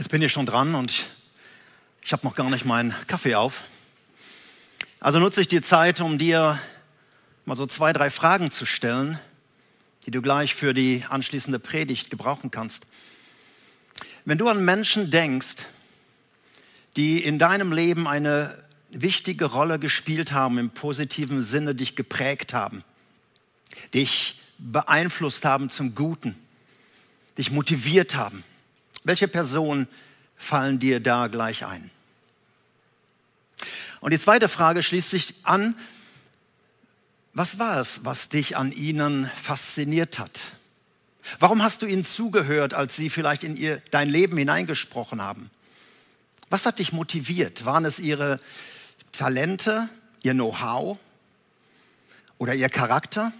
Jetzt bin ich schon dran und ich habe noch gar nicht meinen Kaffee auf. Also nutze ich die Zeit, um dir mal so zwei, drei Fragen zu stellen, die du gleich für die anschließende Predigt gebrauchen kannst. Wenn du an Menschen denkst, die in deinem Leben eine wichtige Rolle gespielt haben, im positiven Sinne dich geprägt haben, dich beeinflusst haben zum Guten, dich motiviert haben, welche Personen fallen dir da gleich ein? Und die zweite Frage schließt sich an, was war es, was dich an ihnen fasziniert hat? Warum hast du ihnen zugehört, als sie vielleicht in ihr, dein Leben hineingesprochen haben? Was hat dich motiviert? Waren es ihre Talente, ihr Know-how oder ihr Charakter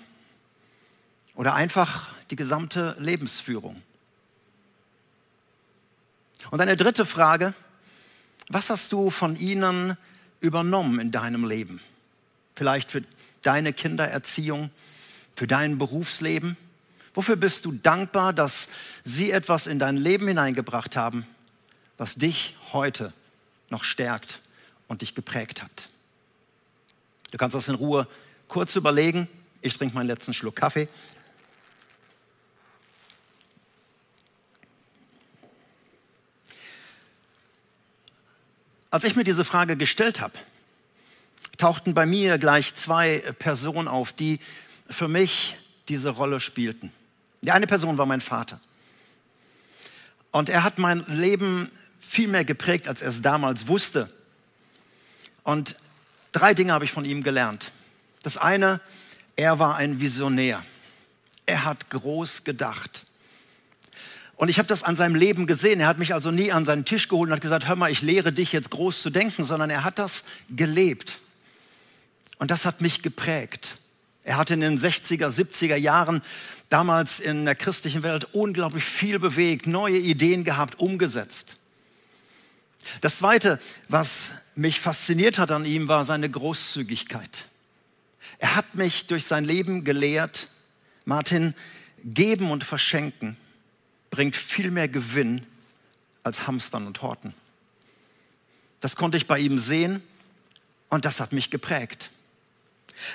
oder einfach die gesamte Lebensführung? Und eine dritte Frage, was hast du von ihnen übernommen in deinem Leben? Vielleicht für deine Kindererziehung, für dein Berufsleben? Wofür bist du dankbar, dass sie etwas in dein Leben hineingebracht haben, was dich heute noch stärkt und dich geprägt hat? Du kannst das in Ruhe kurz überlegen. Ich trinke meinen letzten Schluck Kaffee Als ich mir diese Frage gestellt habe, tauchten bei mir gleich zwei Personen auf, die für mich diese Rolle spielten. Die eine Person war mein Vater. Und er hat mein Leben viel mehr geprägt, als er es damals wusste. Und drei Dinge habe ich von ihm gelernt. Das eine, er war ein Visionär. Er hat groß gedacht. Und ich habe das an seinem Leben gesehen. Er hat mich also nie an seinen Tisch geholt und hat gesagt, hör mal, ich lehre dich jetzt groß zu denken, sondern er hat das gelebt. Und das hat mich geprägt. Er hat in den 60er, 70er Jahren damals in der christlichen Welt unglaublich viel bewegt, neue Ideen gehabt, umgesetzt. Das Zweite, was mich fasziniert hat an ihm, war seine Großzügigkeit. Er hat mich durch sein Leben gelehrt, Martin, geben und verschenken bringt viel mehr Gewinn als Hamstern und Horten. Das konnte ich bei ihm sehen und das hat mich geprägt.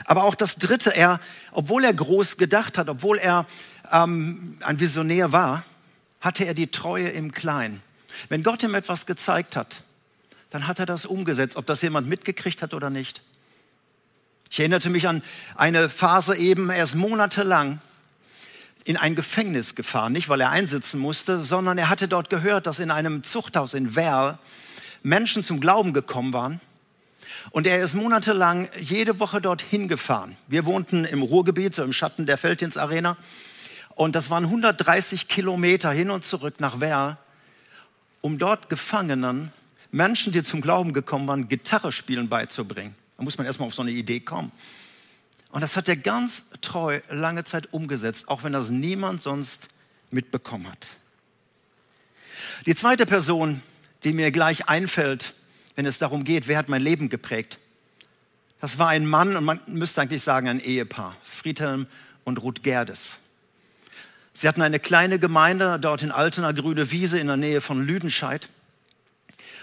Aber auch das Dritte, er, obwohl er groß gedacht hat, obwohl er ähm, ein Visionär war, hatte er die Treue im Kleinen. Wenn Gott ihm etwas gezeigt hat, dann hat er das umgesetzt, ob das jemand mitgekriegt hat oder nicht. Ich erinnerte mich an eine Phase eben, erst monatelang in ein Gefängnis gefahren, nicht weil er einsitzen musste, sondern er hatte dort gehört, dass in einem Zuchthaus in Werl Menschen zum Glauben gekommen waren. Und er ist monatelang jede Woche dorthin gefahren. Wir wohnten im Ruhrgebiet, so im Schatten der Feldins Arena. Und das waren 130 Kilometer hin und zurück nach Werl, um dort Gefangenen, Menschen, die zum Glauben gekommen waren, Gitarre spielen beizubringen. Da muss man erstmal auf so eine Idee kommen. Und das hat er ganz treu lange Zeit umgesetzt, auch wenn das niemand sonst mitbekommen hat. Die zweite Person, die mir gleich einfällt, wenn es darum geht, wer hat mein Leben geprägt, das war ein Mann und man müsste eigentlich sagen ein Ehepaar, Friedhelm und Ruth Gerdes. Sie hatten eine kleine Gemeinde dort in Altena, Grüne Wiese in der Nähe von Lüdenscheid.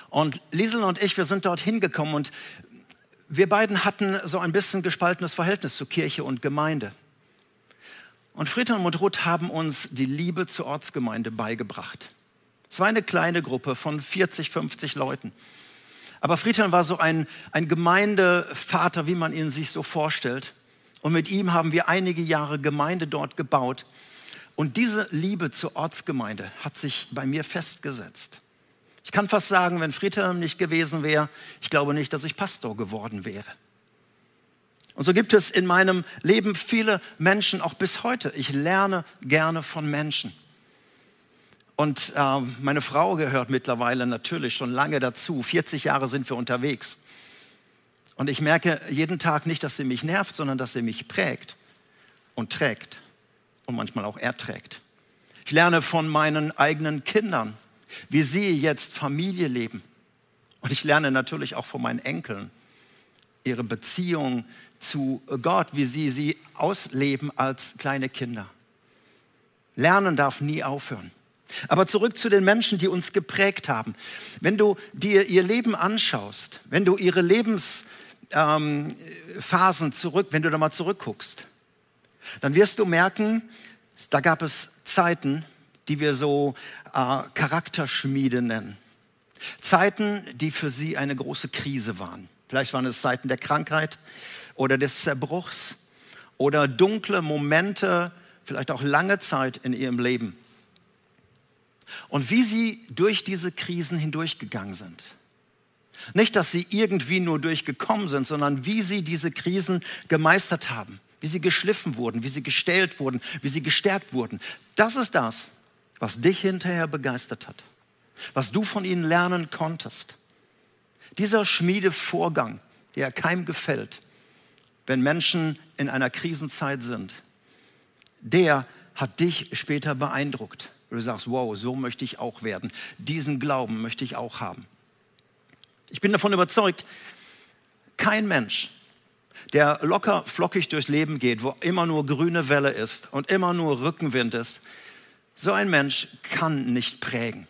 Und Liesel und ich, wir sind dort hingekommen und wir beiden hatten so ein bisschen gespaltenes Verhältnis zu Kirche und Gemeinde. Und Friedhelm und Ruth haben uns die Liebe zur Ortsgemeinde beigebracht. Es war eine kleine Gruppe von 40, 50 Leuten. Aber Friedhelm war so ein, ein Gemeindevater, wie man ihn sich so vorstellt. Und mit ihm haben wir einige Jahre Gemeinde dort gebaut. Und diese Liebe zur Ortsgemeinde hat sich bei mir festgesetzt. Ich kann fast sagen, wenn Friedhelm nicht gewesen wäre, ich glaube nicht, dass ich Pastor geworden wäre. Und so gibt es in meinem Leben viele Menschen, auch bis heute. Ich lerne gerne von Menschen. Und äh, meine Frau gehört mittlerweile natürlich schon lange dazu. 40 Jahre sind wir unterwegs. Und ich merke jeden Tag nicht, dass sie mich nervt, sondern dass sie mich prägt und trägt und manchmal auch erträgt. Ich lerne von meinen eigenen Kindern wie sie jetzt Familie leben. Und ich lerne natürlich auch von meinen Enkeln ihre Beziehung zu Gott, wie sie sie ausleben als kleine Kinder. Lernen darf nie aufhören. Aber zurück zu den Menschen, die uns geprägt haben. Wenn du dir ihr Leben anschaust, wenn du ihre Lebensphasen ähm, zurück, wenn du da mal zurückguckst, dann wirst du merken, da gab es Zeiten, die wir so äh, Charakterschmiede nennen. Zeiten, die für sie eine große Krise waren. Vielleicht waren es Zeiten der Krankheit oder des Zerbruchs oder dunkle Momente, vielleicht auch lange Zeit in ihrem Leben. Und wie sie durch diese Krisen hindurchgegangen sind. Nicht, dass sie irgendwie nur durchgekommen sind, sondern wie sie diese Krisen gemeistert haben, wie sie geschliffen wurden, wie sie gestellt wurden, wie sie gestärkt wurden. Das ist das, was dich hinterher begeistert hat, was du von ihnen lernen konntest. Dieser Schmiedevorgang, der keinem gefällt, wenn Menschen in einer Krisenzeit sind, der hat dich später beeindruckt. Du sagst, wow, so möchte ich auch werden. Diesen Glauben möchte ich auch haben. Ich bin davon überzeugt, kein Mensch, der locker flockig durchs Leben geht, wo immer nur grüne Welle ist und immer nur Rückenwind ist, so ein Mensch kann nicht prägen.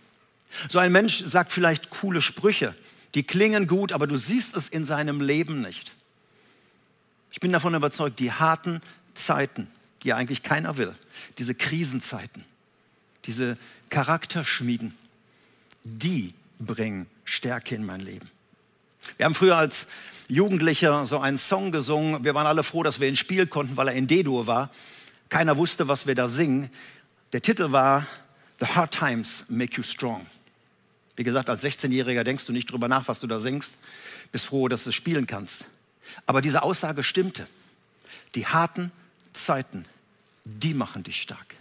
So ein Mensch sagt vielleicht coole Sprüche, die klingen gut, aber du siehst es in seinem Leben nicht. Ich bin davon überzeugt, die harten Zeiten, die eigentlich keiner will, diese Krisenzeiten, diese Charakterschmieden, die bringen Stärke in mein Leben. Wir haben früher als Jugendlicher so einen Song gesungen. Wir waren alle froh, dass wir ihn spielen konnten, weil er in D-Dur war. Keiner wusste, was wir da singen. Der Titel war The Hard Times Make You Strong. Wie gesagt, als 16-Jähriger denkst du nicht drüber nach, was du da singst. Bist froh, dass du es spielen kannst. Aber diese Aussage stimmte. Die harten Zeiten, die machen dich stark.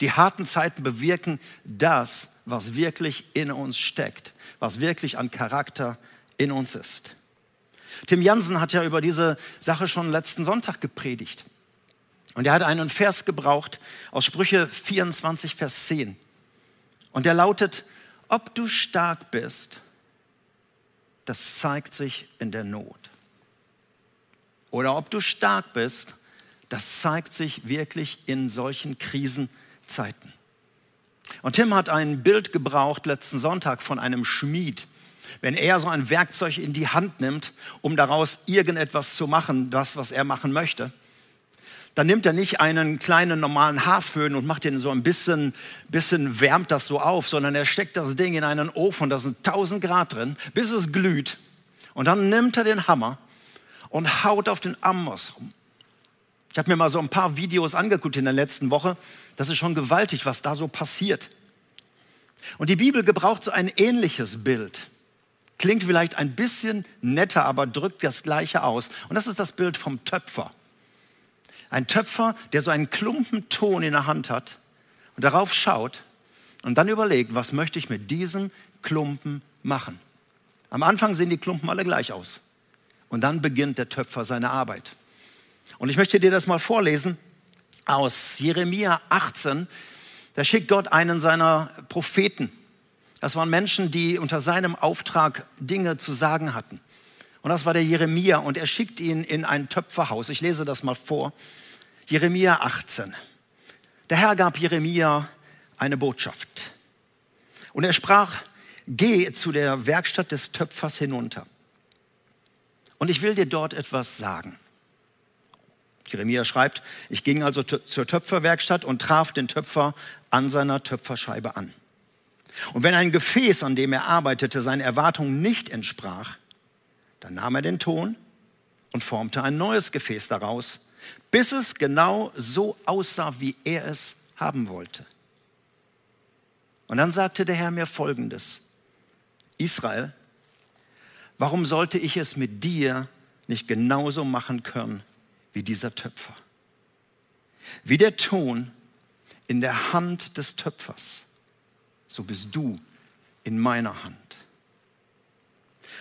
Die harten Zeiten bewirken das, was wirklich in uns steckt, was wirklich an Charakter in uns ist. Tim Jansen hat ja über diese Sache schon letzten Sonntag gepredigt. Und er hat einen Vers gebraucht aus Sprüche 24, Vers 10. Und der lautet, ob du stark bist, das zeigt sich in der Not. Oder ob du stark bist, das zeigt sich wirklich in solchen Krisenzeiten. Und Tim hat ein Bild gebraucht letzten Sonntag von einem Schmied, wenn er so ein Werkzeug in die Hand nimmt, um daraus irgendetwas zu machen, das, was er machen möchte, dann nimmt er nicht einen kleinen normalen Haarföhn und macht den so ein bisschen, bisschen wärmt das so auf, sondern er steckt das Ding in einen Ofen, da sind 1000 Grad drin, bis es glüht. Und dann nimmt er den Hammer und haut auf den Amboss rum. Ich habe mir mal so ein paar Videos angeguckt in der letzten Woche. Das ist schon gewaltig, was da so passiert. Und die Bibel gebraucht so ein ähnliches Bild. Klingt vielleicht ein bisschen netter, aber drückt das Gleiche aus. Und das ist das Bild vom Töpfer. Ein Töpfer, der so einen Klumpen Ton in der Hand hat und darauf schaut und dann überlegt, was möchte ich mit diesem Klumpen machen. Am Anfang sehen die Klumpen alle gleich aus. Und dann beginnt der Töpfer seine Arbeit. Und ich möchte dir das mal vorlesen aus Jeremia 18. Da schickt Gott einen seiner Propheten das waren Menschen, die unter seinem Auftrag Dinge zu sagen hatten. Und das war der Jeremia und er schickt ihn in ein Töpferhaus. Ich lese das mal vor. Jeremia 18. Der Herr gab Jeremia eine Botschaft. Und er sprach, geh zu der Werkstatt des Töpfers hinunter. Und ich will dir dort etwas sagen. Jeremia schreibt, ich ging also zur Töpferwerkstatt und traf den Töpfer an seiner Töpferscheibe an. Und wenn ein Gefäß, an dem er arbeitete, seinen Erwartungen nicht entsprach, dann nahm er den Ton und formte ein neues Gefäß daraus, bis es genau so aussah, wie er es haben wollte. Und dann sagte der Herr mir Folgendes, Israel, warum sollte ich es mit dir nicht genauso machen können wie dieser Töpfer? Wie der Ton in der Hand des Töpfers so bist du in meiner Hand.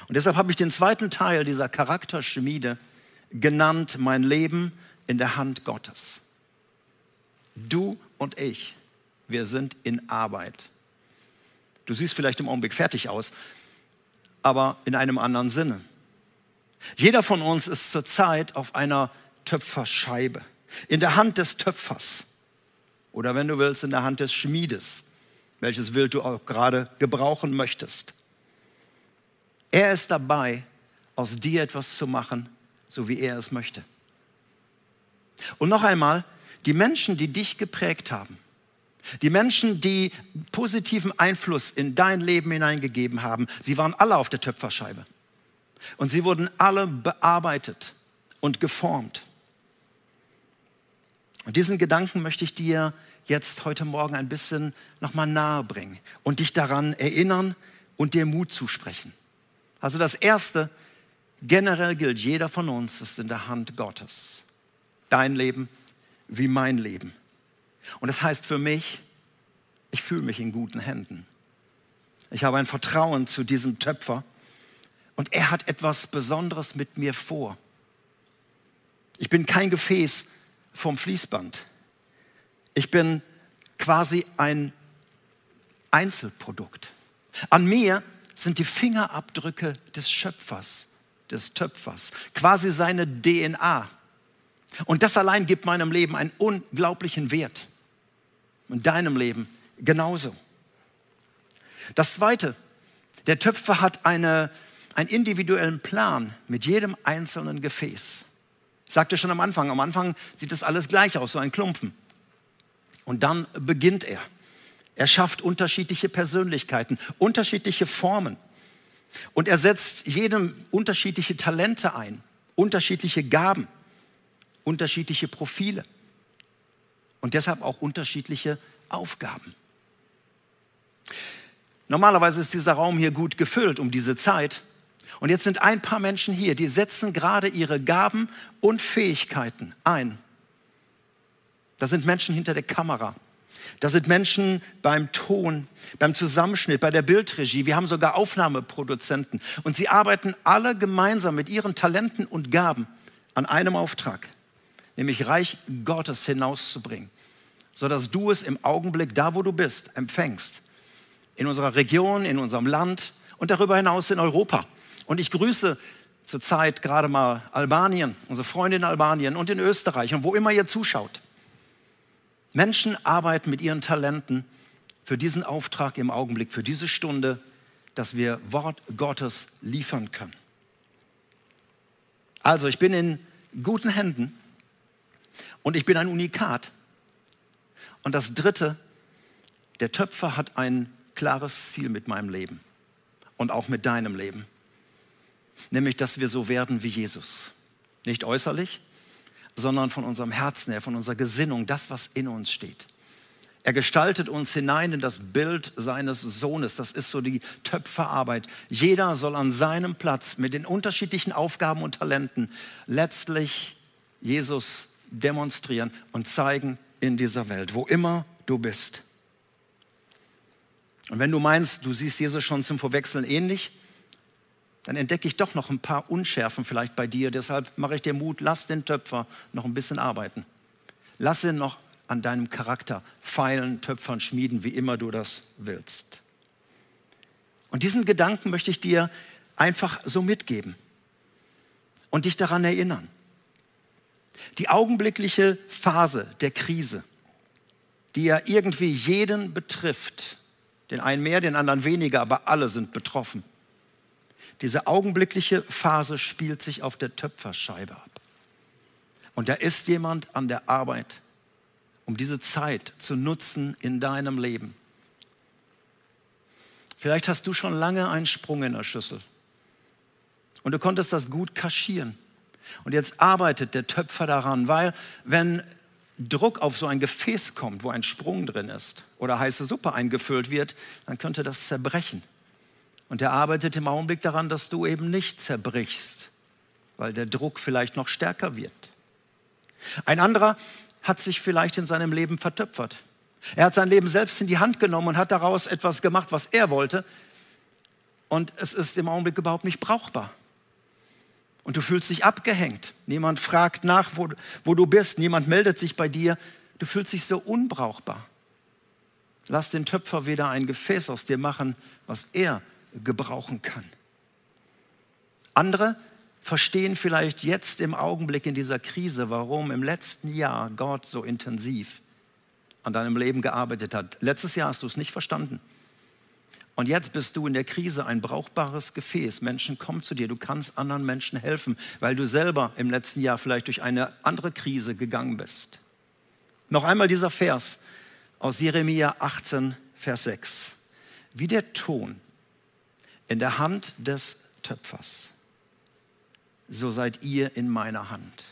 Und deshalb habe ich den zweiten Teil dieser Charakterschmiede genannt, mein Leben in der Hand Gottes. Du und ich, wir sind in Arbeit. Du siehst vielleicht im Augenblick fertig aus, aber in einem anderen Sinne. Jeder von uns ist zurzeit auf einer Töpferscheibe, in der Hand des Töpfers oder wenn du willst, in der Hand des Schmiedes welches Wild du auch gerade gebrauchen möchtest. Er ist dabei, aus dir etwas zu machen, so wie er es möchte. Und noch einmal, die Menschen, die dich geprägt haben, die Menschen, die positiven Einfluss in dein Leben hineingegeben haben, sie waren alle auf der Töpferscheibe. Und sie wurden alle bearbeitet und geformt. Und diesen Gedanken möchte ich dir jetzt heute Morgen ein bisschen nochmal nahe bringen und dich daran erinnern und dir Mut zusprechen. Also das Erste, generell gilt, jeder von uns ist in der Hand Gottes. Dein Leben wie mein Leben. Und das heißt für mich, ich fühle mich in guten Händen. Ich habe ein Vertrauen zu diesem Töpfer und er hat etwas Besonderes mit mir vor. Ich bin kein Gefäß vom Fließband. Ich bin quasi ein Einzelprodukt. An mir sind die Fingerabdrücke des Schöpfers, des Töpfers, quasi seine DNA. Und das allein gibt meinem Leben einen unglaublichen Wert. Und deinem Leben genauso. Das Zweite, der Töpfer hat eine, einen individuellen Plan mit jedem einzelnen Gefäß. Ich sagte schon am Anfang, am Anfang sieht das alles gleich aus, so ein Klumpen. Und dann beginnt er. Er schafft unterschiedliche Persönlichkeiten, unterschiedliche Formen. Und er setzt jedem unterschiedliche Talente ein, unterschiedliche Gaben, unterschiedliche Profile und deshalb auch unterschiedliche Aufgaben. Normalerweise ist dieser Raum hier gut gefüllt um diese Zeit. Und jetzt sind ein paar Menschen hier, die setzen gerade ihre Gaben und Fähigkeiten ein. Das sind Menschen hinter der Kamera. Das sind Menschen beim Ton, beim Zusammenschnitt, bei der Bildregie. Wir haben sogar Aufnahmeproduzenten. Und sie arbeiten alle gemeinsam mit ihren Talenten und Gaben an einem Auftrag, nämlich Reich Gottes hinauszubringen, sodass du es im Augenblick, da wo du bist, empfängst in unserer Region, in unserem Land und darüber hinaus in Europa. Und ich grüße zurzeit gerade mal Albanien, unsere Freunde in Albanien und in Österreich und wo immer ihr zuschaut. Menschen arbeiten mit ihren Talenten für diesen Auftrag im Augenblick, für diese Stunde, dass wir Wort Gottes liefern können. Also ich bin in guten Händen und ich bin ein Unikat. Und das Dritte, der Töpfer hat ein klares Ziel mit meinem Leben und auch mit deinem Leben. Nämlich, dass wir so werden wie Jesus. Nicht äußerlich, sondern von unserem Herzen her, von unserer Gesinnung, das, was in uns steht. Er gestaltet uns hinein in das Bild seines Sohnes. Das ist so die Töpferarbeit. Jeder soll an seinem Platz mit den unterschiedlichen Aufgaben und Talenten letztlich Jesus demonstrieren und zeigen in dieser Welt, wo immer du bist. Und wenn du meinst, du siehst Jesus schon zum Verwechseln ähnlich, dann entdecke ich doch noch ein paar Unschärfen vielleicht bei dir. Deshalb mache ich dir Mut, lass den Töpfer noch ein bisschen arbeiten. Lass ihn noch an deinem Charakter feilen, töpfern, schmieden, wie immer du das willst. Und diesen Gedanken möchte ich dir einfach so mitgeben und dich daran erinnern. Die augenblickliche Phase der Krise, die ja irgendwie jeden betrifft, den einen mehr, den anderen weniger, aber alle sind betroffen. Diese augenblickliche Phase spielt sich auf der Töpferscheibe ab. Und da ist jemand an der Arbeit, um diese Zeit zu nutzen in deinem Leben. Vielleicht hast du schon lange einen Sprung in der Schüssel und du konntest das gut kaschieren. Und jetzt arbeitet der Töpfer daran, weil wenn Druck auf so ein Gefäß kommt, wo ein Sprung drin ist oder heiße Suppe eingefüllt wird, dann könnte das zerbrechen. Und er arbeitet im Augenblick daran, dass du eben nicht zerbrichst, weil der Druck vielleicht noch stärker wird. Ein anderer hat sich vielleicht in seinem Leben vertöpfert. Er hat sein Leben selbst in die Hand genommen und hat daraus etwas gemacht, was er wollte. Und es ist im Augenblick überhaupt nicht brauchbar und du fühlst dich abgehängt. Niemand fragt nach, wo, wo du bist. Niemand meldet sich bei dir. Du fühlst dich so unbrauchbar. Lass den Töpfer wieder ein Gefäß aus dir machen, was er gebrauchen kann. Andere verstehen vielleicht jetzt im Augenblick in dieser Krise, warum im letzten Jahr Gott so intensiv an deinem Leben gearbeitet hat. Letztes Jahr hast du es nicht verstanden. Und jetzt bist du in der Krise ein brauchbares Gefäß. Menschen kommen zu dir, du kannst anderen Menschen helfen, weil du selber im letzten Jahr vielleicht durch eine andere Krise gegangen bist. Noch einmal dieser Vers aus Jeremia 18, Vers 6. Wie der Ton in der Hand des Töpfers, so seid ihr in meiner Hand.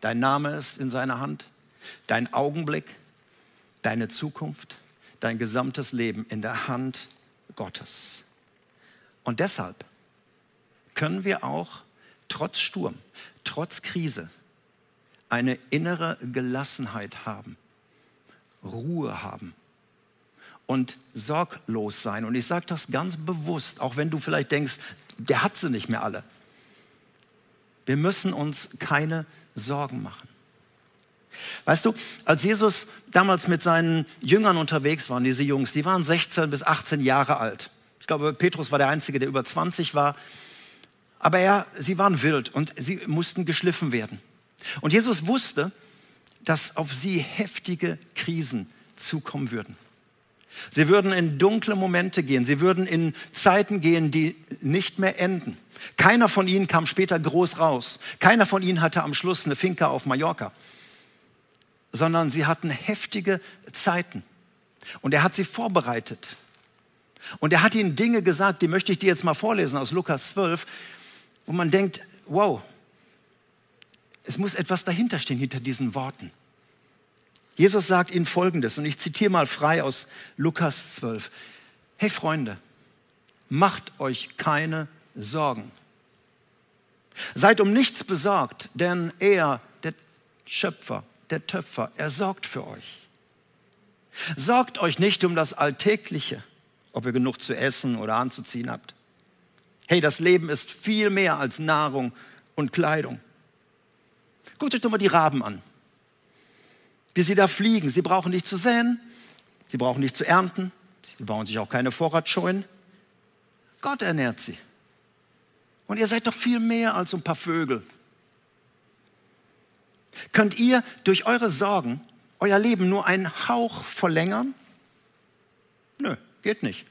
Dein Name ist in seiner Hand, dein Augenblick, deine Zukunft, dein gesamtes Leben in der Hand Gottes. Und deshalb können wir auch trotz Sturm, trotz Krise eine innere Gelassenheit haben, Ruhe haben und sorglos sein. Und ich sage das ganz bewusst, auch wenn du vielleicht denkst, der hat sie nicht mehr alle. Wir müssen uns keine Sorgen machen. Weißt du, als Jesus damals mit seinen Jüngern unterwegs war, diese Jungs, die waren 16 bis 18 Jahre alt. Ich glaube, Petrus war der Einzige, der über 20 war. Aber er, sie waren wild und sie mussten geschliffen werden. Und Jesus wusste, dass auf sie heftige Krisen zukommen würden. Sie würden in dunkle Momente gehen. Sie würden in Zeiten gehen, die nicht mehr enden. Keiner von ihnen kam später groß raus. Keiner von ihnen hatte am Schluss eine Finca auf Mallorca sondern sie hatten heftige Zeiten. Und er hat sie vorbereitet. Und er hat ihnen Dinge gesagt, die möchte ich dir jetzt mal vorlesen aus Lukas 12, wo man denkt, wow, es muss etwas dahinter stehen, hinter diesen Worten. Jesus sagt ihnen Folgendes, und ich zitiere mal frei aus Lukas 12. Hey Freunde, macht euch keine Sorgen. Seid um nichts besorgt, denn er, der Schöpfer, der Töpfer, er sorgt für euch. Sorgt euch nicht um das Alltägliche, ob ihr genug zu essen oder anzuziehen habt. Hey, das Leben ist viel mehr als Nahrung und Kleidung. Guckt euch doch mal die Raben an. Wie sie da fliegen. Sie brauchen nicht zu säen, sie brauchen nicht zu ernten, sie bauen sich auch keine Vorratsscheunen. Gott ernährt sie. Und ihr seid doch viel mehr als ein paar Vögel. Könnt ihr durch eure Sorgen euer Leben nur einen Hauch verlängern? Nö, geht nicht.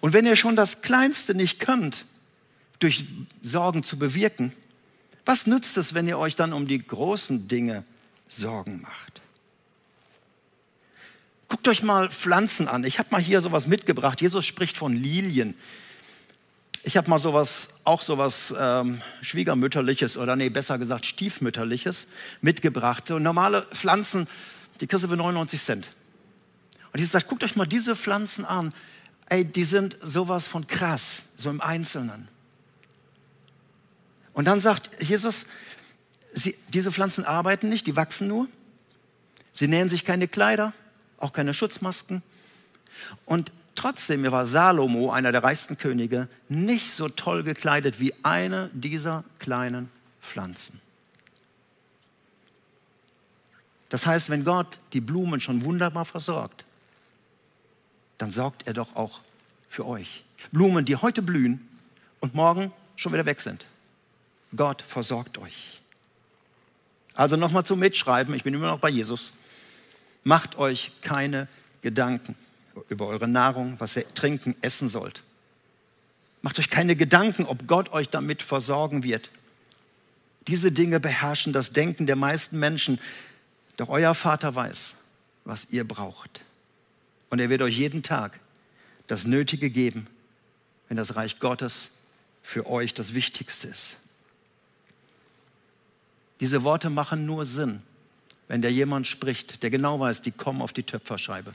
Und wenn ihr schon das Kleinste nicht könnt, durch Sorgen zu bewirken, was nützt es, wenn ihr euch dann um die großen Dinge Sorgen macht? Guckt euch mal Pflanzen an. Ich habe mal hier sowas mitgebracht. Jesus spricht von Lilien. Ich habe mal sowas, auch sowas ähm, Schwiegermütterliches oder nee, besser gesagt Stiefmütterliches mitgebracht. So normale Pflanzen, die kriegst du für 99 Cent. Und Jesus sagt, guckt euch mal diese Pflanzen an. Ey, die sind sowas von krass, so im Einzelnen. Und dann sagt Jesus, sie, diese Pflanzen arbeiten nicht, die wachsen nur. Sie nähen sich keine Kleider, auch keine Schutzmasken. Und Trotzdem war Salomo, einer der reichsten Könige, nicht so toll gekleidet wie eine dieser kleinen Pflanzen. Das heißt, wenn Gott die Blumen schon wunderbar versorgt, dann sorgt er doch auch für euch. Blumen, die heute blühen und morgen schon wieder weg sind. Gott versorgt euch. Also nochmal zum Mitschreiben, ich bin immer noch bei Jesus. Macht euch keine Gedanken über eure Nahrung, was ihr trinken, essen sollt. Macht euch keine Gedanken, ob Gott euch damit versorgen wird. Diese Dinge beherrschen das Denken der meisten Menschen. Doch euer Vater weiß, was ihr braucht. Und er wird euch jeden Tag das Nötige geben, wenn das Reich Gottes für euch das Wichtigste ist. Diese Worte machen nur Sinn, wenn der jemand spricht, der genau weiß, die kommen auf die Töpferscheibe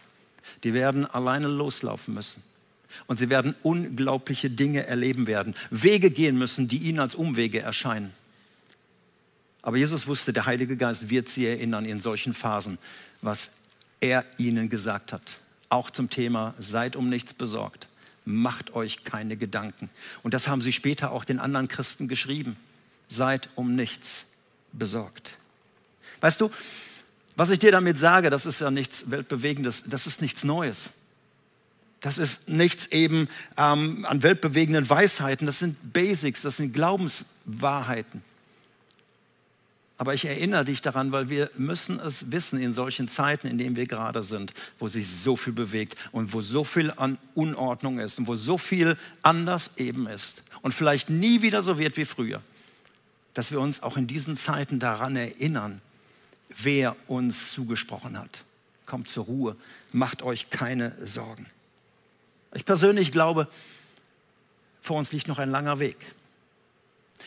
die werden alleine loslaufen müssen. Und sie werden unglaubliche Dinge erleben werden, Wege gehen müssen, die ihnen als Umwege erscheinen. Aber Jesus wusste, der Heilige Geist wird sie erinnern in solchen Phasen, was er ihnen gesagt hat. Auch zum Thema, seid um nichts besorgt, macht euch keine Gedanken. Und das haben sie später auch den anderen Christen geschrieben. Seid um nichts besorgt. Weißt du, was ich dir damit sage, das ist ja nichts Weltbewegendes, das ist nichts Neues. Das ist nichts eben ähm, an weltbewegenden Weisheiten, das sind Basics, das sind Glaubenswahrheiten. Aber ich erinnere dich daran, weil wir müssen es wissen in solchen Zeiten, in denen wir gerade sind, wo sich so viel bewegt und wo so viel an Unordnung ist und wo so viel anders eben ist und vielleicht nie wieder so wird wie früher, dass wir uns auch in diesen Zeiten daran erinnern, wer uns zugesprochen hat. Kommt zur Ruhe, macht euch keine Sorgen. Ich persönlich glaube, vor uns liegt noch ein langer Weg.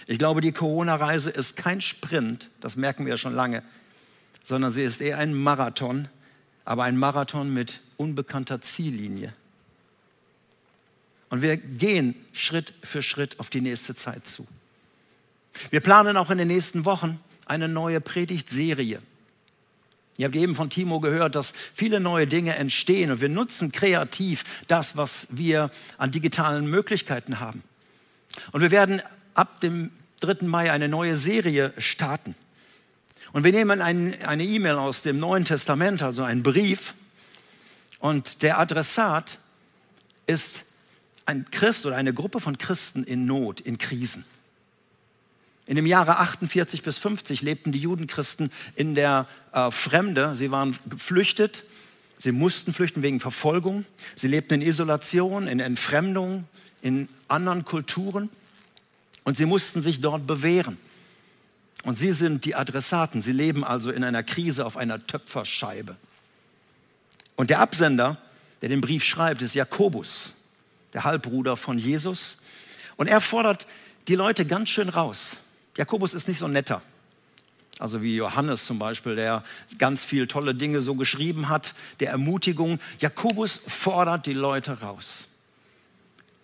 Ich glaube, die Corona-Reise ist kein Sprint, das merken wir schon lange, sondern sie ist eher ein Marathon, aber ein Marathon mit unbekannter Ziellinie. Und wir gehen Schritt für Schritt auf die nächste Zeit zu. Wir planen auch in den nächsten Wochen eine neue Predigtserie. Ihr habt eben von Timo gehört, dass viele neue Dinge entstehen und wir nutzen kreativ das, was wir an digitalen Möglichkeiten haben. Und wir werden ab dem 3. Mai eine neue Serie starten. Und wir nehmen ein, eine E-Mail aus dem Neuen Testament, also einen Brief, und der Adressat ist ein Christ oder eine Gruppe von Christen in Not, in Krisen. In dem Jahre 48 bis 50 lebten die Judenchristen in der äh, Fremde. Sie waren geflüchtet. Sie mussten flüchten wegen Verfolgung. Sie lebten in Isolation, in Entfremdung, in anderen Kulturen. Und sie mussten sich dort bewähren. Und sie sind die Adressaten. Sie leben also in einer Krise auf einer Töpferscheibe. Und der Absender, der den Brief schreibt, ist Jakobus, der Halbbruder von Jesus. Und er fordert die Leute ganz schön raus. Jakobus ist nicht so netter. Also wie Johannes zum Beispiel, der ganz viele tolle Dinge so geschrieben hat, der Ermutigung. Jakobus fordert die Leute raus.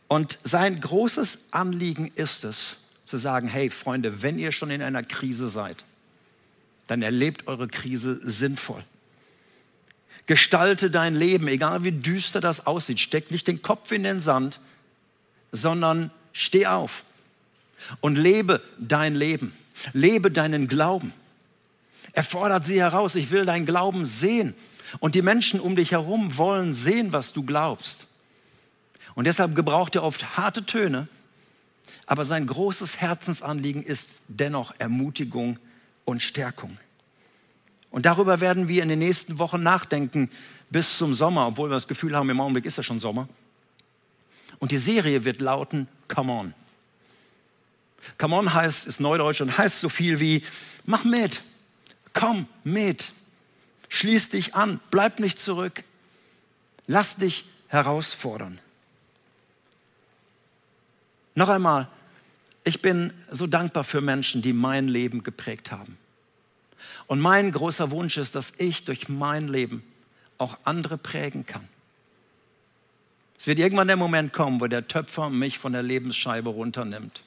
Und sein großes Anliegen ist es, zu sagen, hey Freunde, wenn ihr schon in einer Krise seid, dann erlebt eure Krise sinnvoll. Gestalte dein Leben, egal wie düster das aussieht. Steck nicht den Kopf in den Sand, sondern steh auf und lebe dein Leben. Lebe deinen Glauben. Er fordert sie heraus, ich will deinen Glauben sehen. Und die Menschen um dich herum wollen sehen, was du glaubst. Und deshalb gebraucht er oft harte Töne, aber sein großes Herzensanliegen ist dennoch Ermutigung und Stärkung. Und darüber werden wir in den nächsten Wochen nachdenken bis zum Sommer, obwohl wir das Gefühl haben, im Augenblick ist ja schon Sommer. Und die Serie wird lauten Come on. Come on heißt, ist Neudeutsch und heißt so viel wie, mach mit, komm mit, schließ dich an, bleib nicht zurück, lass dich herausfordern. Noch einmal, ich bin so dankbar für Menschen, die mein Leben geprägt haben. Und mein großer Wunsch ist, dass ich durch mein Leben auch andere prägen kann. Es wird irgendwann der Moment kommen, wo der Töpfer mich von der Lebensscheibe runternimmt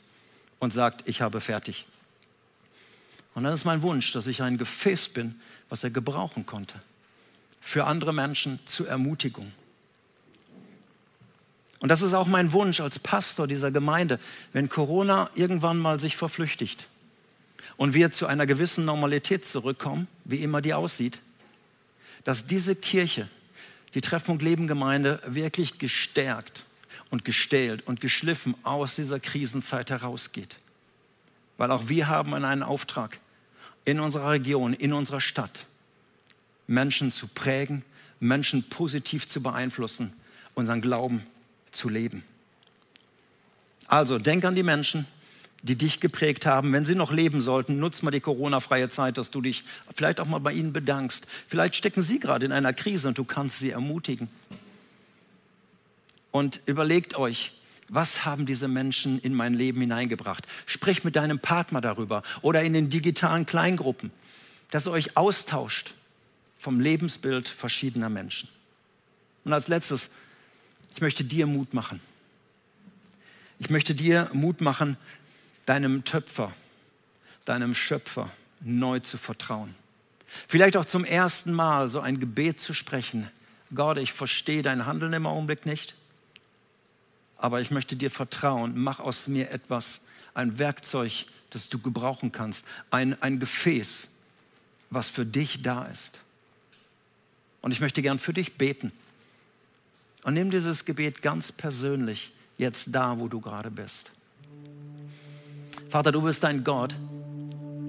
und sagt, ich habe fertig. Und dann ist mein Wunsch, dass ich ein Gefäß bin, was er gebrauchen konnte. Für andere Menschen zur Ermutigung. Und das ist auch mein Wunsch als Pastor dieser Gemeinde, wenn Corona irgendwann mal sich verflüchtigt und wir zu einer gewissen Normalität zurückkommen, wie immer die aussieht, dass diese Kirche, die Treffpunkt Leben Gemeinde, wirklich gestärkt und gestählt und geschliffen aus dieser Krisenzeit herausgeht. Weil auch wir haben einen Auftrag in unserer Region, in unserer Stadt, Menschen zu prägen, Menschen positiv zu beeinflussen, unseren Glauben zu leben. Also denk an die Menschen, die dich geprägt haben. Wenn sie noch leben sollten, nutz mal die Corona-freie Zeit, dass du dich vielleicht auch mal bei ihnen bedankst. Vielleicht stecken sie gerade in einer Krise und du kannst sie ermutigen. Und überlegt euch, was haben diese Menschen in mein Leben hineingebracht? Sprich mit deinem Partner darüber oder in den digitalen Kleingruppen, dass ihr euch austauscht vom Lebensbild verschiedener Menschen. Und als letztes, ich möchte dir Mut machen. Ich möchte dir Mut machen, deinem Töpfer, deinem Schöpfer neu zu vertrauen. Vielleicht auch zum ersten Mal so ein Gebet zu sprechen. Gott, ich verstehe dein Handeln im Augenblick nicht, aber ich möchte dir vertrauen. Mach aus mir etwas, ein Werkzeug, das du gebrauchen kannst, ein, ein Gefäß, was für dich da ist. Und ich möchte gern für dich beten. Und nimm dieses Gebet ganz persönlich jetzt da, wo du gerade bist. Vater, du bist ein Gott,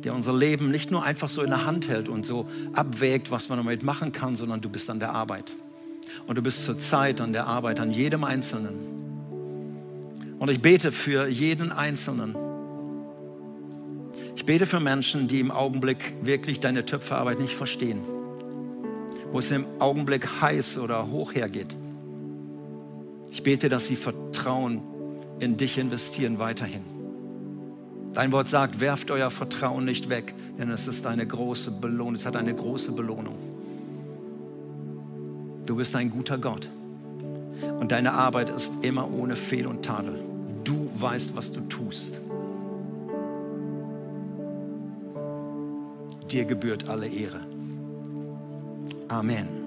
der unser Leben nicht nur einfach so in der Hand hält und so abwägt, was man damit machen kann, sondern du bist an der Arbeit. Und du bist zur Zeit an der Arbeit, an jedem Einzelnen. Und ich bete für jeden Einzelnen. Ich bete für Menschen, die im Augenblick wirklich deine Töpferarbeit nicht verstehen. Wo es im Augenblick heiß oder hoch hergeht. Ich bete, dass sie Vertrauen in dich investieren weiterhin. Dein Wort sagt, werft euer Vertrauen nicht weg, denn es ist eine große Belohnung. Es hat eine große Belohnung. Du bist ein guter Gott. Und deine Arbeit ist immer ohne Fehl und Tadel. Du weißt, was du tust. Dir gebührt alle Ehre. Amen.